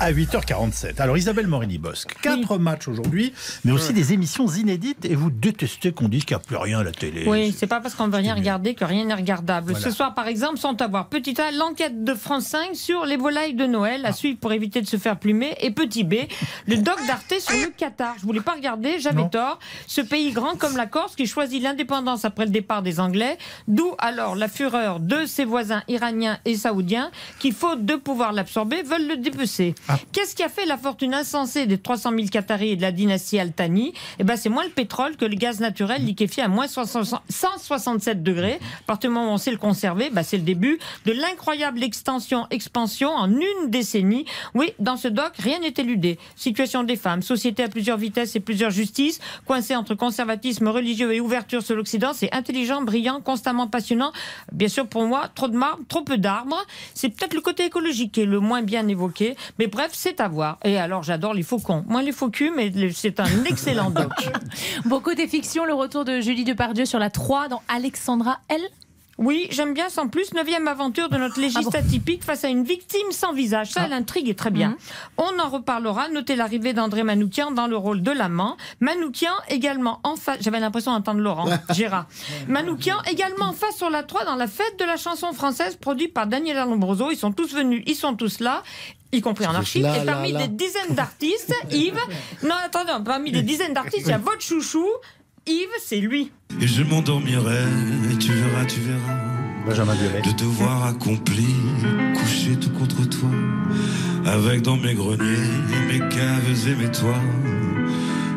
À 8h47. Alors Isabelle Morini-Bosque, quatre matchs aujourd'hui, mais aussi des émissions inédites et vous détestez qu'on dise qu'il n'y a plus rien à la télé. Oui, c'est pas parce qu'on veut rien regarder que rien n'est regardable. Voilà. Ce soir, par exemple, sont à voir Petit A, l'enquête de France 5 sur les volailles de Noël, à suivre pour éviter de se faire plumer, et Petit B, le doc d'Arte sur le Qatar. Je voulais pas regarder, j'avais tort. Ce pays grand comme la Corse qui choisit l'indépendance après le départ des Anglais, d'où alors la fureur de ses voisins iraniens et saoudiens qui, faute de pouvoir l'absorber, veulent le dépecer. Ah. Qu'est-ce qui a fait la fortune insensée des 300 000 Qataris et de la dynastie Al Thani Eh ben, c'est moins le pétrole que le gaz naturel liquéfié à moins 160 167 degrés. À partir du moment où on sait le conserver, bah, c'est le début de l'incroyable extension, expansion en une décennie. Oui, dans ce doc, rien n'est éludé. Situation des femmes, société à plusieurs vitesses et plusieurs justices, coincée entre conservatisme religieux et ouverture sur l'Occident, c'est intelligent, brillant, constamment passionnant. Bien sûr, pour moi, trop de marbre, trop peu d'arbres. C'est peut-être le côté écologique qui est le moins bien évoqué. Mais bref, c'est à voir. Et alors, j'adore les faucons. Moins les faux culs, mais c'est un excellent doc. Bon, côté fiction, le retour de Julie Depardieu sur la 3 dans Alexandra L. Oui, j'aime bien sans plus. Neuvième aventure de notre légiste Ah atypique face à une victime sans visage. Ça, l'intrigue est très bien. Mhm. On en reparlera. Notez l'arrivée d'André Manoukian dans le rôle de l'amant. Manoukian également en face. J'avais l'impression d'entendre Laurent Gérard. Manoukian également en face sur la 3 dans la fête de la chanson française produite par Daniel Lombroso. Ils sont tous venus, ils sont tous là. Y compris en archive. Et parmi là, là. des dizaines d'artistes, Yves. Non, attendez, parmi des dizaines d'artistes, il y a votre chouchou. Yves, c'est lui. Et je m'endormirai, et tu verras, tu verras, Benjamin Biolay. le devoir accompli, couché tout contre toi, avec dans mes greniers, mes caves et mes toits,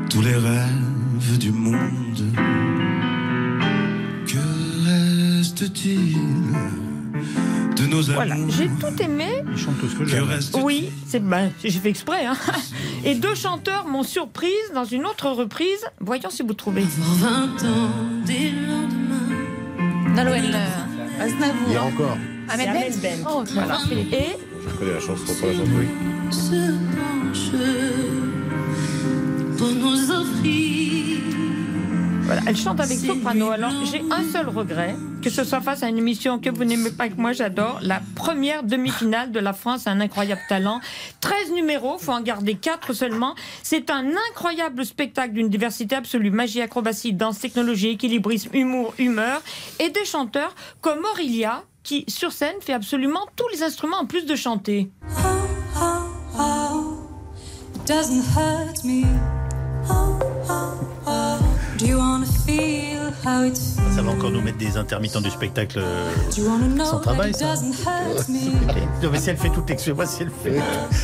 tous les rêves du monde. Que reste-t-il? De nos Voilà. amours J'ai tout aimé. Ils chantent tout ce que j'aime. Oui, c'est ben, j'ai fait exprès. Hein. Et deux chanteurs m'ont surprise dans une autre reprise. Voyons si vous trouvez. Nolwenn euh, Il y a encore. Ahmed. Bent. Oh, Voilà. Et Je connais la chanson, pas la chanson. oui. Voilà, elle chante avec soprano. Alors j'ai un seul regret, que ce soit face à une émission que vous n'aimez pas que moi j'adore, la première demi-finale de la France a un incroyable talent. 13 numéros, faut en garder 4 seulement. C'est un incroyable spectacle d'une diversité absolue, magie, acrobatie, danse, technologie, équilibrisme, humour, humeur, et des chanteurs comme Aurélia, qui sur scène fait absolument tous les instruments en plus de chanter. doesn't hurt me. out. Va encore nous mettre des intermittents du spectacle euh, Do you wanna know sans travail, it ça. doesn't hurt me? Non, mais si elle fait toutes, excusez-moi, si elle fait,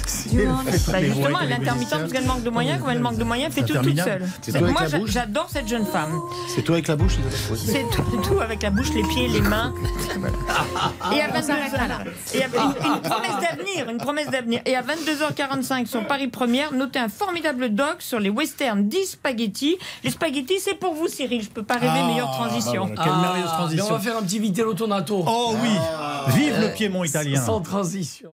si elle fait toutes Bah les justement, les l'intermittent, musiciens. parce qu'elle manque de moyens, comme elle manque de moyens, elle fait tout toute seule. C'est toi avec Moi, j'adore cette jeune femme. C'est toi avec la bouche C'est tout, tout avec la bouche, les pieds, les mains. Et à 22 et à- une, une promesse d'avenir, une promesse d'avenir. Et à 22h45 sur Paris Première, notez un formidable doc sur les westerns 10 spaghettis. Les spaghettis, c'est pour vous, Cyril. Je peux pas rêver Ah, meilleure transition. Voilà, Quelle merveilleuse Ah, transition. on va faire un petit Vitello Tonato. Oh oui, vive le Piémont italien. Sans transition.